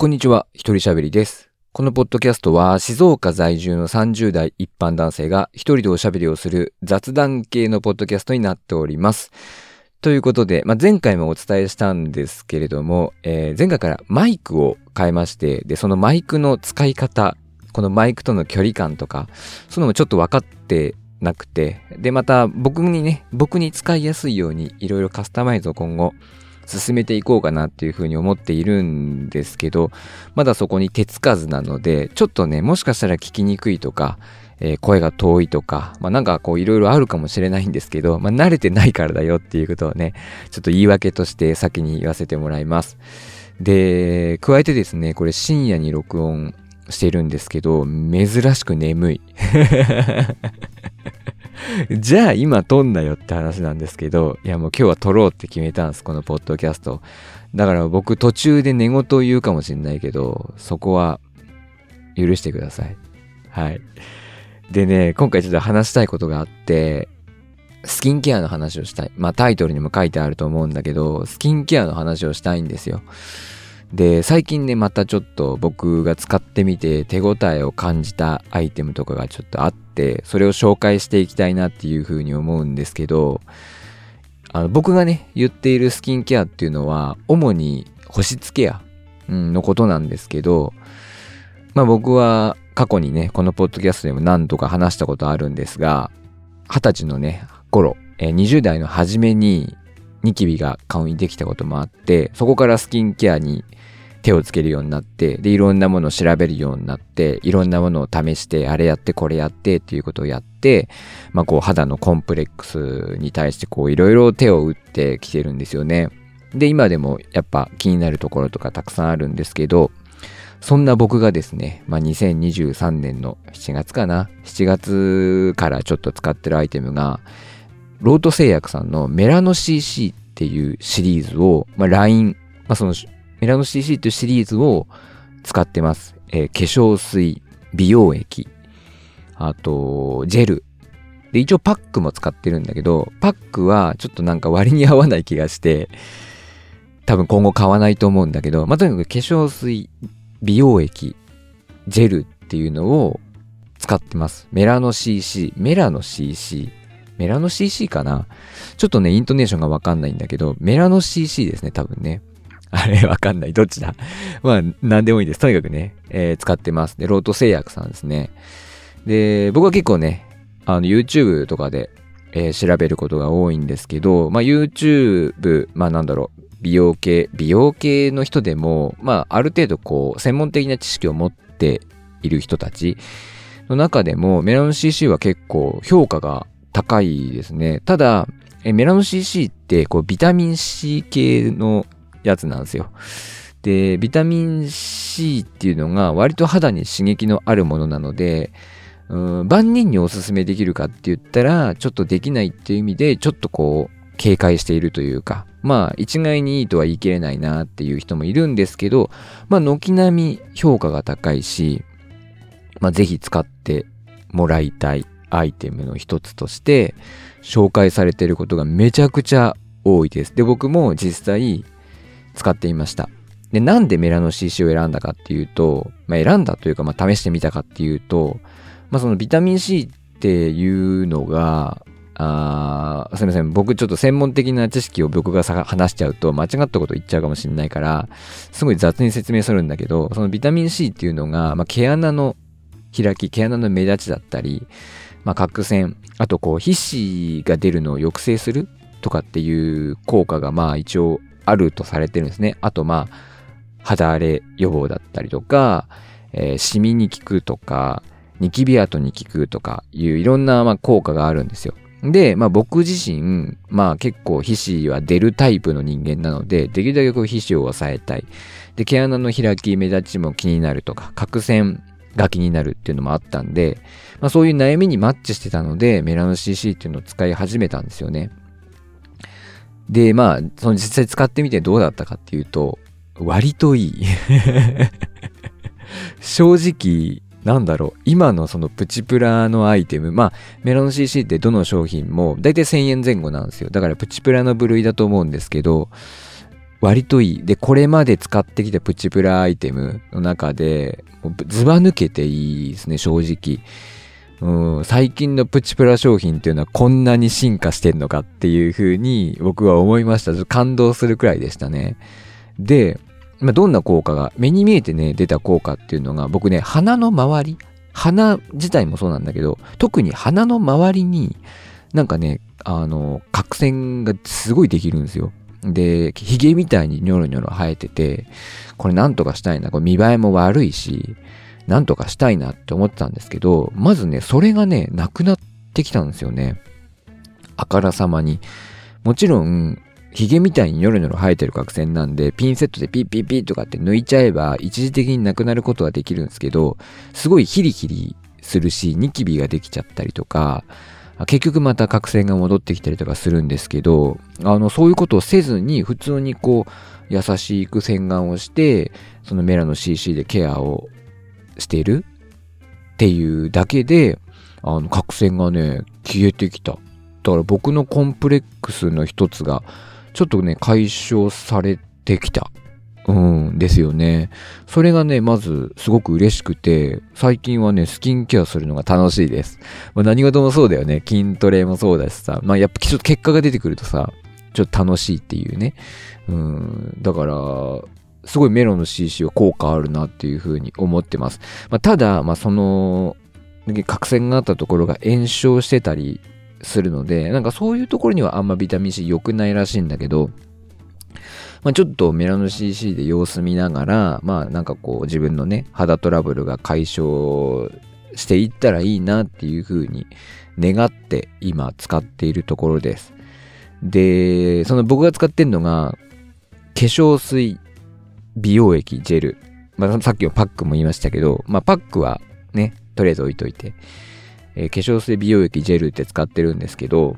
こんにちは、一人喋りです。このポッドキャストは静岡在住の30代一般男性が一人でおしゃべりをする雑談系のポッドキャストになっております。ということで、まあ、前回もお伝えしたんですけれども、えー前回からマイクを変えまして、で、そのマイクの使い方、このマイクとの距離感とか、そういうのもちょっと分かってなくて、で、また僕にね、僕に使いやすいようにいろいろカスタマイズを今後進めていこうかなっていうふうに思っているんですけど、まだそこに手つかずなので、ちょっとね、もしかしたら聞きにくいとか、えー声が遠いとか、まあなんかこういろいろあるかもしれないんですけど、まあ慣れてないからだよっていうことをね、ちょっと言い訳として先に言わせてもらいます。で、加えてですね、これ深夜に録音してるんですけど、珍しく眠い。じゃあ今撮んなよって話なんですけど、いやもう今日は撮ろうって決めたんです、このポッドキャスト。だから僕途中で寝言を言うかもしれないけど、そこは許してください。はい。でね、今回ちょっと話したいことがあって、スキンケアの話をしたい。まあタイトルにも書いてあると思うんだけど、スキンケアの話をしたいんですよ。で、最近ね、またちょっと僕が使ってみて手応えを感じたアイテムとかがちょっとあって、それを紹介していきたいなっていうふうに思うんですけど、あの僕がね、言っているスキンケアっていうのは、主に保湿ケア、うん、のことなんですけど、まあ僕は過去にね、このポッドキャストでも何度か話したことあるんですが、二十歳のね、頃、20代の初めにニキビが顔にできたこともあって、そこからスキンケアに手をつけるようになって、で、いろんなものを調べるようになって、いろんなものを試して、あれやって、これやってっていうことをやって、まあこう肌のコンプレックスに対してこういろいろ手を打ってきてるんですよね。で、今でもやっぱ気になるところとかたくさんあるんですけど、そんな僕がですね、まあ、2023年の7月かな ?7 月からちょっと使ってるアイテムが、ロート製薬さんのメラノ CC っていうシリーズを、まあ、LINE、まあ、そのメラノ CC っていうシリーズを使ってます。えー化粧水、美容液、あと、ジェル。で、一応パックも使ってるんだけど、パックはちょっとなんか割に合わない気がして、多分今後買わないと思うんだけど、まあ、とにかく化粧水、美容液、ジェルっていうのを使ってます。メラノ CC、メラノ CC、メラノ CC かな？ちょっとね、イントネーションがわかんないんだけど、メラノ CC ですね、多分ね。あれ、わかんない。どっちだ？まあ、なんでもいいです。とにかくね、えー使ってます。で、ロート製薬さんですね。で、僕は結構ね、あの、YouTube とかで、えー調べることが多いんですけど、まあ、YouTube、まあ、なんだろう、美容系、美容系の人でも、まあ、ある程度こう、専門的な知識を持っている人たちの中でも、メラノ CC は結構評価が高いですね。ただ、えメラノ CC って、こう、ビタミン C 系のやつなんですよ。で、ビタミン C っていうのが割と肌に刺激のあるものなので、うん万人におすすめできるかって言ったら、ちょっとできないっていう意味で、ちょっとこう、警戒しているというか、まあ、一概にいいとは言い切れないなっていう人もいるんですけど、まあ、軒並み評価が高いし、まあ、ぜひ使ってもらいたいアイテムの一つとして、紹介されていることがめちゃくちゃ多いです。で、僕も実際使っていました。で、なんでメラノ CC を選んだかっていうと、まあ、選んだというか、まあ、試してみたかっていうと、まあ、そのビタミン C っていうのが、あすみません。僕ちょっと専門的な知識を僕が話しちゃうと間違ったこと言っちゃうかもしれないから、すごい雑に説明するんだけど、そのビタミン C っていうのが、まあ、毛穴の開き、毛穴の目立ちだったり、まあ、角栓、あとこう皮脂が出るのを抑制するとかっていう効果がまあ一応あるとされてるんですね。あとまあ肌荒れ予防だったりとか、えーシミに効くとか、ニキビ跡に効くとかいういろんなまあ効果があるんですよ。で、まあ僕自身、まあ結構皮脂は出るタイプの人間なので、できるだけこう皮脂を抑えたい。で、毛穴の開き、目立ちも気になるとか、角栓が気になるっていうのもあったんで、まあそういう悩みにマッチしてたので、メラノ CC っていうのを使い始めたんですよね。で、まあ、その実際使ってみてどうだったかっていうと、割といい。正直、なんだろう、今のそのプチプラのアイテム、まあ、メラノ CC ってどの商品も大体1000円前後なんですよ。だからプチプラの部類だと思うんですけど、割といい。で、これまで使ってきたプチプラアイテムの中で、ずば抜けていいですね、正直。うん、最近のプチプラ商品っていうのはこんなに進化してんのかっていう風に僕は思いました。感動するくらいでしたね。で、まあ、どんな効果が、目に見えてね、出た効果っていうのが、僕ね、鼻の周り、鼻自体もそうなんだけど、特に鼻の周りに、なんかね、あの、角栓がすごいできるんですよ。で、髭みたいにニョロニョロ生えてて、これなんとかしたいな。これ見栄えも悪いし、なんとかしたいなって思ってたんですけど、まずね、それがね、なくなってきたんですよね。あからさまに。もちろん、髭みたいにニョロニョロ生えてる角栓なんで、ピンセットでピッピッピッとかって抜いちゃえば、一時的になくなることはできるんですけど、すごいヒリヒリするし、ニキビができちゃったりとか、結局また角栓が戻ってきたりとかするんですけど、あの、そういうことをせずに、普通にこう、優しく洗顔をして、そのメラノ CC でケアをしている？っていうだけで、あの、角栓がね、消えてきた。だから僕のコンプレックスの一つが、ちょっとね、解消されてきた。うんですよね。それがね、まずすごく嬉しくて、最近はね、スキンケアするのが楽しいです。まあ、何事もそうだよね。筋トレもそうだしさ。まあやっぱちょっと結果が出てくるとさ、ちょっと楽しいっていうね。うん。だから、すごいメロンの CC は効果あるなっていうふうに思ってます。まあ、ただ、まあその、角栓があったところが炎症してたりするので、なんかそういうところにはあんまビタミン C 良くないらしいんだけど、まあ、ちょっとメラノ CC で様子見ながら、まあなんかこう自分のね、肌トラブルが解消していったらいいなっていうふうに願って今使っているところです。で、その僕が使ってるのが、化粧水、美容液、ジェル。まあさっきのパックも言いましたけど、まあパックはね、とりあえず置いといて、えー、化粧水、美容液、ジェルって使ってるんですけど、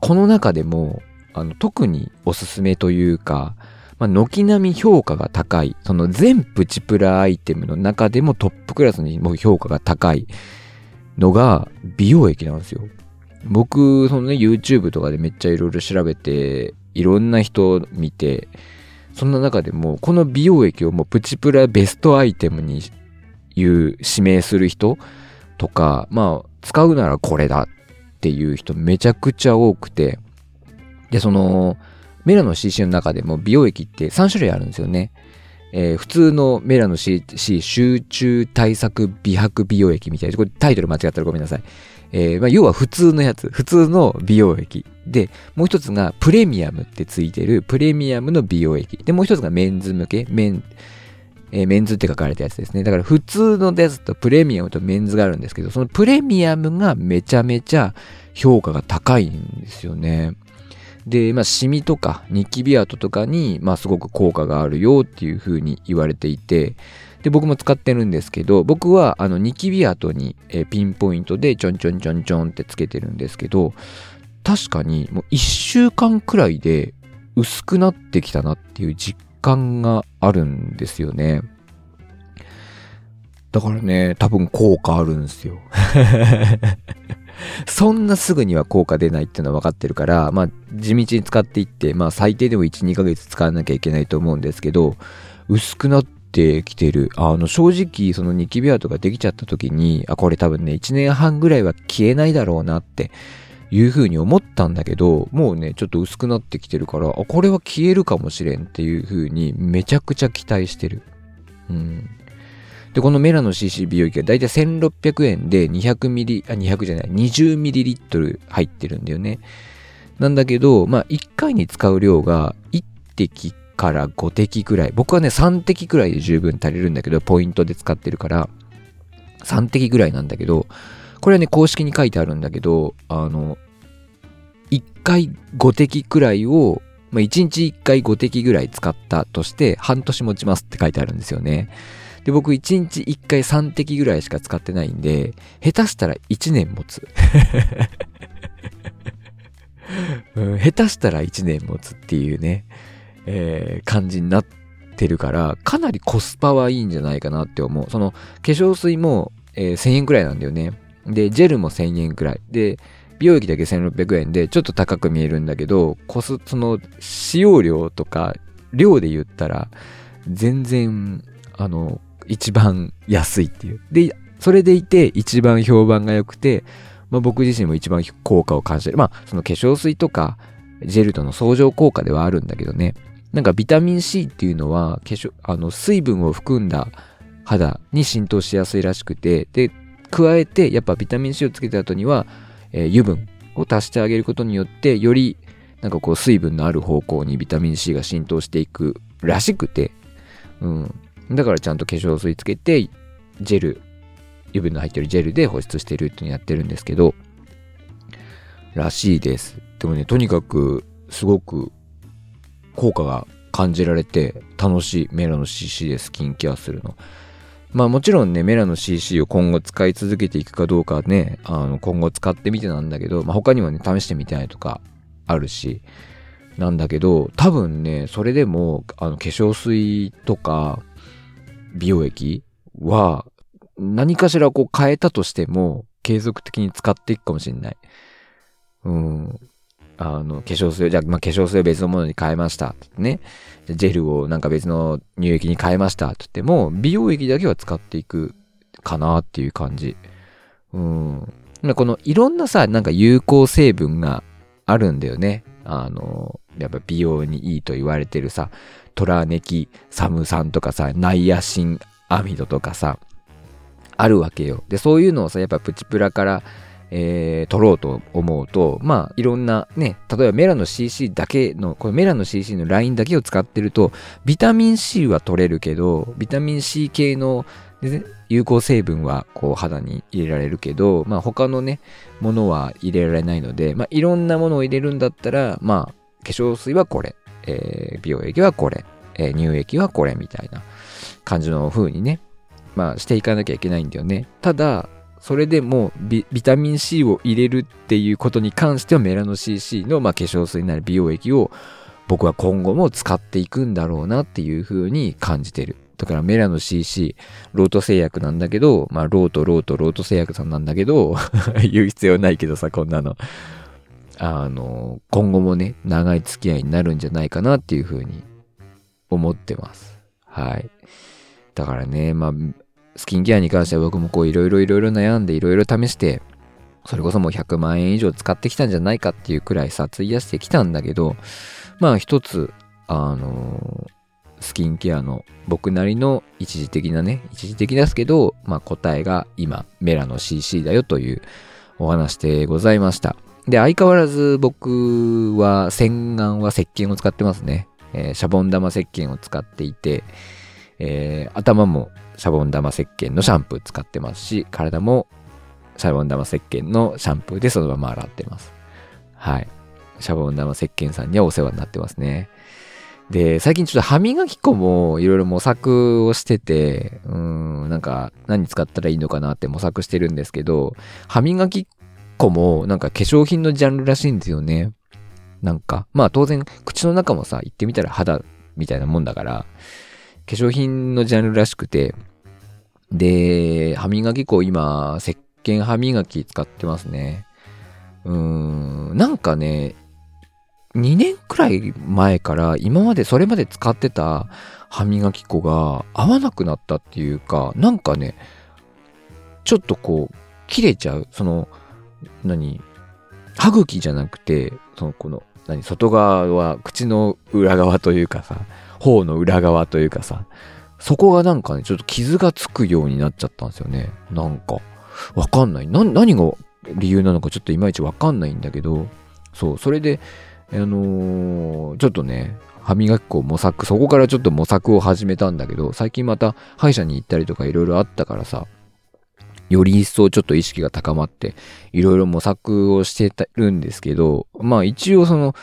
この中でもあの、特におすすめというか、まあ、軒並み評価が高い、その全プチプラアイテムの中でもトップクラスにも評価が高いのが美容液なんですよ。僕、そのね、YouTube とかでめっちゃいろいろ調べて、いろんな人見て、そんな中でも、この美容液をもうプチプラベストアイテムに言う、指名する人とか、まあ、使うならこれだっていう人めちゃくちゃ多くて、で、その、メラの CC の中でも美容液って3種類あるんですよね。えー、普通のメラノ CC 集中対策美白美容液みたいな、これタイトル間違ったらごめんなさい。えー、まあ、要は普通のやつ、普通の美容液。で、もう一つがプレミアムってついてるプレミアムの美容液。で、もう一つがメンズ向け、メン、えー、メンズって書かれたやつですね。だから普通のやつとプレミアムとメンズがあるんですけど、そのプレミアムがめちゃめちゃ評価が高いんですよね。で、まあ、シミとかニキビ跡とかに、まあ、すごく効果があるよっていう風に言われていて、で、僕も使ってるんですけど、僕は、あの、ニキビ跡に、えピンポイントでちょんちょんちょんちょんってつけてるんですけど、確かに、もう一週間くらいで薄くなってきたなっていう実感があるんですよね。だからね、多分効果あるんですよ。そんなすぐには効果出ないっていうのは分かってるから、まあ、地道に使っていって、まあ、最低でも1、2ヶ月使わなきゃいけないと思うんですけど、薄くなってきてる。あの、正直、そのニキビ跡ができちゃった時に、あ、これ多分ね、1年半ぐらいは消えないだろうなっていう風に思ったんだけど、もうね、ちょっと薄くなってきてるから、あ、これは消えるかもしれんっていう風にめちゃくちゃ期待してる。うん。で、このメラノ CC 美容液はだいたい1600円で200ミリ、あ、200じゃない、20ミリリットル入ってるんだよね。なんだけど、まあ、1回に使う量が1滴から5滴くらい。僕はね、3滴くらいで十分足りるんだけど、ポイントで使ってるから、3滴ぐらいなんだけど、これはね、公式に書いてあるんだけど、あの、1回5滴くらいを、まあ、1日1回5滴ぐらい使ったとして、半年持ちますって書いてあるんですよね。で、僕1日1回3滴ぐらいしか使ってないんで、下手したら1年持つ。うん、下手したら1年持つっていうね、えー、感じになってるから、かなりコスパはいいんじゃないかなって思う。その、化粧水も、えー、1000円くらいなんだよね。で、ジェルも1000円くらい。で、美容液だけ1600円でちょっと高く見えるんだけど、コス、その、使用量とか量で言ったら、全然、あの、一番安いっていう。で、それでいて一番評判が良くて、まあ、僕自身も一番効果を感じてる。まあ、その化粧水とか、ジェルとの相乗効果ではあるんだけどね。なんかビタミン C っていうのは、化粧、あの、水分を含んだ肌に浸透しやすいらしくて、で、加えて、やっぱビタミン C をつけた後には、えー、油分を足してあげることによって、より、なんかこう、水分のある方向にビタミン C が浸透していくらしくて、うん。だからちゃんと化粧水つけて、ジェル、油分の入ってるジェルで保湿してるってのやってるんですけど、らしいです。でもね、とにかく、すごく、効果が感じられて、楽しいメラノ CC でスキンケアするの。まあもちろんね、メラノ CC を今後使い続けていくかどうかね、あの、今後使ってみてなんだけど、まあ他にもね、試してみたいとかあるし、なんだけど、多分ね、それでも、あの、化粧水とか、美容液は、何かしらこう変えたとしても、継続的に使っていくかもしれない。うん。あの、化粧水、じゃあ、まあ、化粧水を別のものに変えました。ね。ジェルをなんか別の乳液に変えました。って言っても、美容液だけは使っていくかなっていう感じ。うん。このいろんなさ、なんか有効成分があるんだよね。あの、やっぱ美容にいいと言われてるさ、トラネキサム酸とかさ、ナイアシンアミドとかさ、あるわけよ。で、そういうのをさ、やっぱプチプラから、えー、取ろうと思うと、まあ、いろんなね、例えばメラの CC だけの、このメラの CC のラインだけを使ってると、ビタミン C は取れるけど、ビタミン C 系の、ね、有効成分はこう肌に入れられるけど、まあ他のね、ものは入れられないので、まあいろんなものを入れるんだったら、まあ化粧水はこれ、えー、美容液はこれ、えー、乳液はこれみたいな感じの風にね、まあしていかなきゃいけないんだよね。ただ、それでもビビタミン C を入れるっていうことに関してはメラノ CC の、まあ、化粧水なり美容液を僕は今後も使っていくんだろうなっていう風に感じてる。だからメラノ CC、ロート製薬なんだけど、まあロート、ロート、ロート製薬さんなんだけど、言う必要ないけどさ、こんなの。あの、今後もね、長い付き合いになるんじゃないかなっていう風に思ってます。はい。だからね、まあ、スキンケアに関しては僕もこういろいろいろいろ悩んでいろいろ試して、それこそもう100万円以上使ってきたんじゃないかっていうくらいさ、費やしてきたんだけど、まあ一つ、あのスキンケアの僕なりの一時的なね、一時的ですけど、まあ答えが今、メラの CC だよというお話でございました。で、相変わらず僕は洗顔は石鹸を使ってますね。えー、シャボン玉石鹸を使っていて、えー、頭もシャボン玉石鹸のシャンプー使ってますし、体もシャボン玉石鹸のシャンプーでそのまま洗ってます。はい。シャボン玉石鹸さんにはお世話になってますね。で、最近ちょっと歯磨き粉もいろいろ模索をしてて、うん、なんか何使ったらいいのかなって模索してるんですけど、歯磨き粉もなんか化粧品のジャンルらしいんですよね。なんか、まあ当然口の中もさ、言ってみたら肌みたいなもんだから、化粧品のジャンルらしくて、で、歯磨き粉今、石鹸歯磨き使ってますね。うーん、なんかね、2年くらい前から今までそれまで使ってた歯磨き粉が合わなくなったっていうか、なんかね、ちょっとこう、切れちゃう。その、何？歯茎じゃなくて、その、この、何？外側は口の裏側というかさ、頬の裏側というかさ、そこがなんかね、ちょっと傷がつくようになっちゃったんですよね。なんか、わかんない。な、何が理由なのかちょっといまいちわかんないんだけど、そう、それで、あのー、ちょっとね、歯磨き粉を模索、そこからちょっと模索を始めたんだけど、最近また歯医者に行ったりとかいろいろあったからさ、より一層ちょっと意識が高まって、いろいろ模索をしてるんですけど、まあ一応その、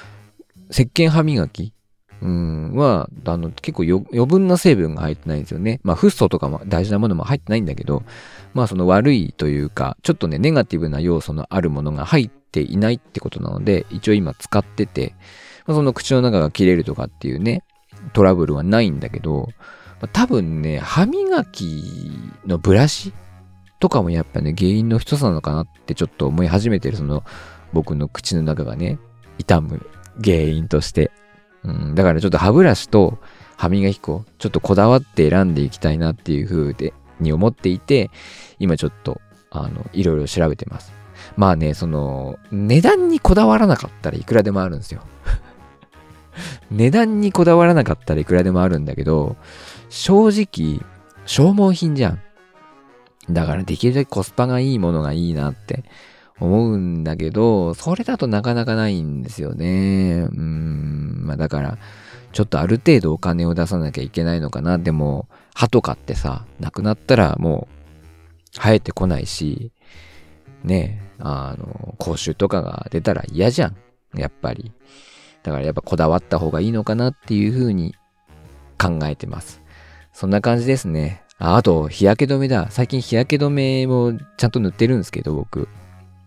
石鹸歯磨きうん、は、あの、結構余分な成分が入ってないんですよね。まあ、フッ素とかも大事なものも入ってないんだけど、まあ、その悪いというか、ちょっとね、ネガティブな要素のあるものが入っていないってことなので、一応今使ってて、まあ、その口の中が切れるとかっていうね、トラブルはないんだけど、多分ね、歯磨きのブラシとかもやっぱね、原因の一つなのかなってちょっと思い始めてる、その、僕の口の中がね、痛む原因として。うん、だからちょっと歯ブラシと歯磨き粉、ちょっとこだわって選んでいきたいなっていう風で、に思っていて、今ちょっと、あの、いろいろ調べてます。まあね、その、値段にこだわらなかったらいくらでもあるんですよ。値段にこだわらなかったらいくらでもあるんだけど、正直、消耗品じゃん。だからできるだけコスパがいいものがいいなって思うんだけど、それだとなかなかないんですよね。うん、まあだから、ちょっとある程度お金を出さなきゃいけないのかな。でも、歯とかってさ、なくなったらもう生えてこないし、ねあの、口臭とかが出たら嫌じゃん。やっぱり。だからやっぱこだわった方がいいのかなっていうふうに考えてます。そんな感じですね。ああと、日焼け止めだ。最近日焼け止めもちゃんと塗ってるんですけど、僕。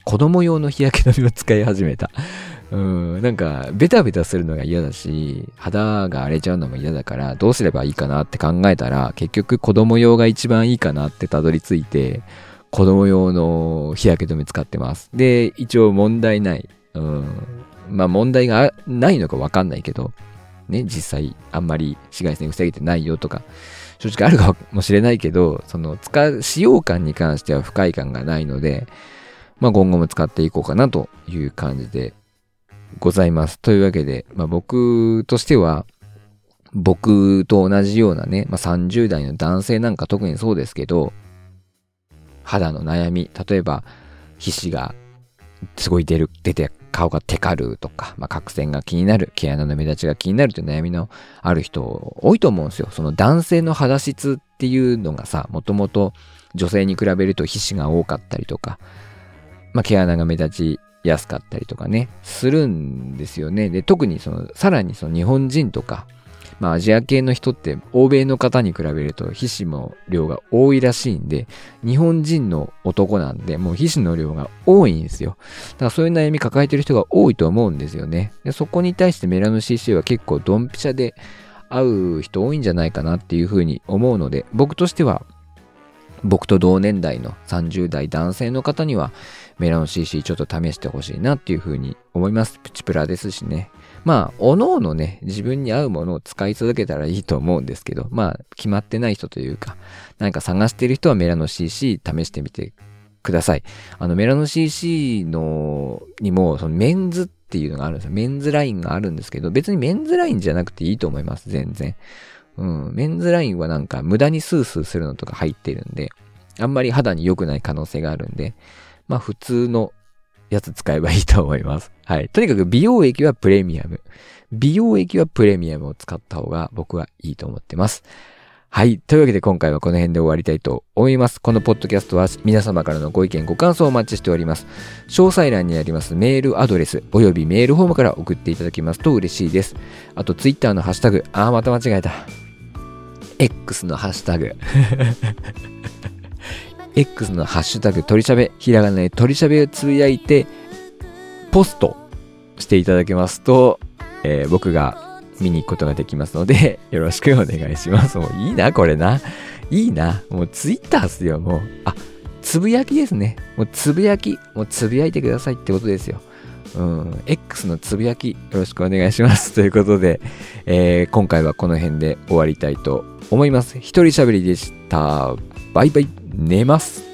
子供用の日焼け止めを使い始めた。うん、なんか、ベタベタするのが嫌だし、肌が荒れちゃうのも嫌だから、どうすればいいかなって考えたら、結局子供用が一番いいかなってたどり着いて、子供用の日焼け止め使ってます。で、一応問題ない。うん。まあ問題がないのかわかんないけど、ね、実際あんまり紫外線防げてないよとか、正直あるかもしれないけど、その使う、使用感に関しては不快感がないので、まあ今後も使っていこうかなという感じでございます。というわけで、まあ、僕としては、僕と同じようなね、まあ、30代の男性なんか特にそうですけど、肌の悩み、例えば、皮脂がすごい出る、出て顔がテカるとか、まあ、角栓が気になる、毛穴の目立ちが気になるという悩みのある人多いと思うんですよ。その男性の肌質っていうのがさ、もともと女性に比べると皮脂が多かったりとか、まあ、毛穴が目立ちやすかったりとかね、するんですよね。で、特にその、さらにその日本人とか、まあアジア系の人って欧米の方に比べると皮脂の量が多いらしいんで、日本人の男なんでもう皮脂の量が多いんですよ。だからそういう悩み抱えてる人が多いと思うんですよね。でそこに対してメラノ CC は結構ドンピシャで合う人多いんじゃないかなっていうふうに思うので、僕としては僕と同年代の30代男性の方にはメラノ CC ちょっと試してほしいなっていうふうに思います。プチプラですしね。まあ、おのおのね、自分に合うものを使い続けたらいいと思うんですけど、まあ、決まってない人というか、何か探してる人はメラノ CC 試してみてください。あの、メラノ CC の、にも、そのメンズっていうのがあるんですよ。メンズラインがあるんですけど、別にメンズラインじゃなくていいと思います、全然。うん、メンズラインはなんか無駄にスースーするのとか入ってるんで、あんまり肌に良くない可能性があるんで、まあ普通のやつ使えばいいと思います。はい。とにかく美容液はプレミアム。美容液はプレミアムを使った方が僕はいいと思ってます。はい。というわけで今回はこの辺で終わりたいと思います。このポッドキャストは皆様からのご意見、ご感想をお待ちしております。詳細欄にありますメールアドレスおよびメールフォームから送っていただきますと嬉しいです。あと Twitter のハッシュタグ、あーまた間違えた。X のハッシュタグ X のハッシュタグ鳥しゃべ、ひらがなで鳥しゃべをつぶやいて、ポストしていただけますと、えー、僕が見に行くことができますので、よろしくお願いします。もういいな、これな。いいな。もうツイッターっすよ、もう。あ、つぶやきですね。もうつぶやき。もうつぶやいてくださいってことですよ。うん、X のつぶやきよろしくお願いします。ということで、えー、今回はこの辺で終わりたいと思います。一人喋りでした。バイバイ。寝ます。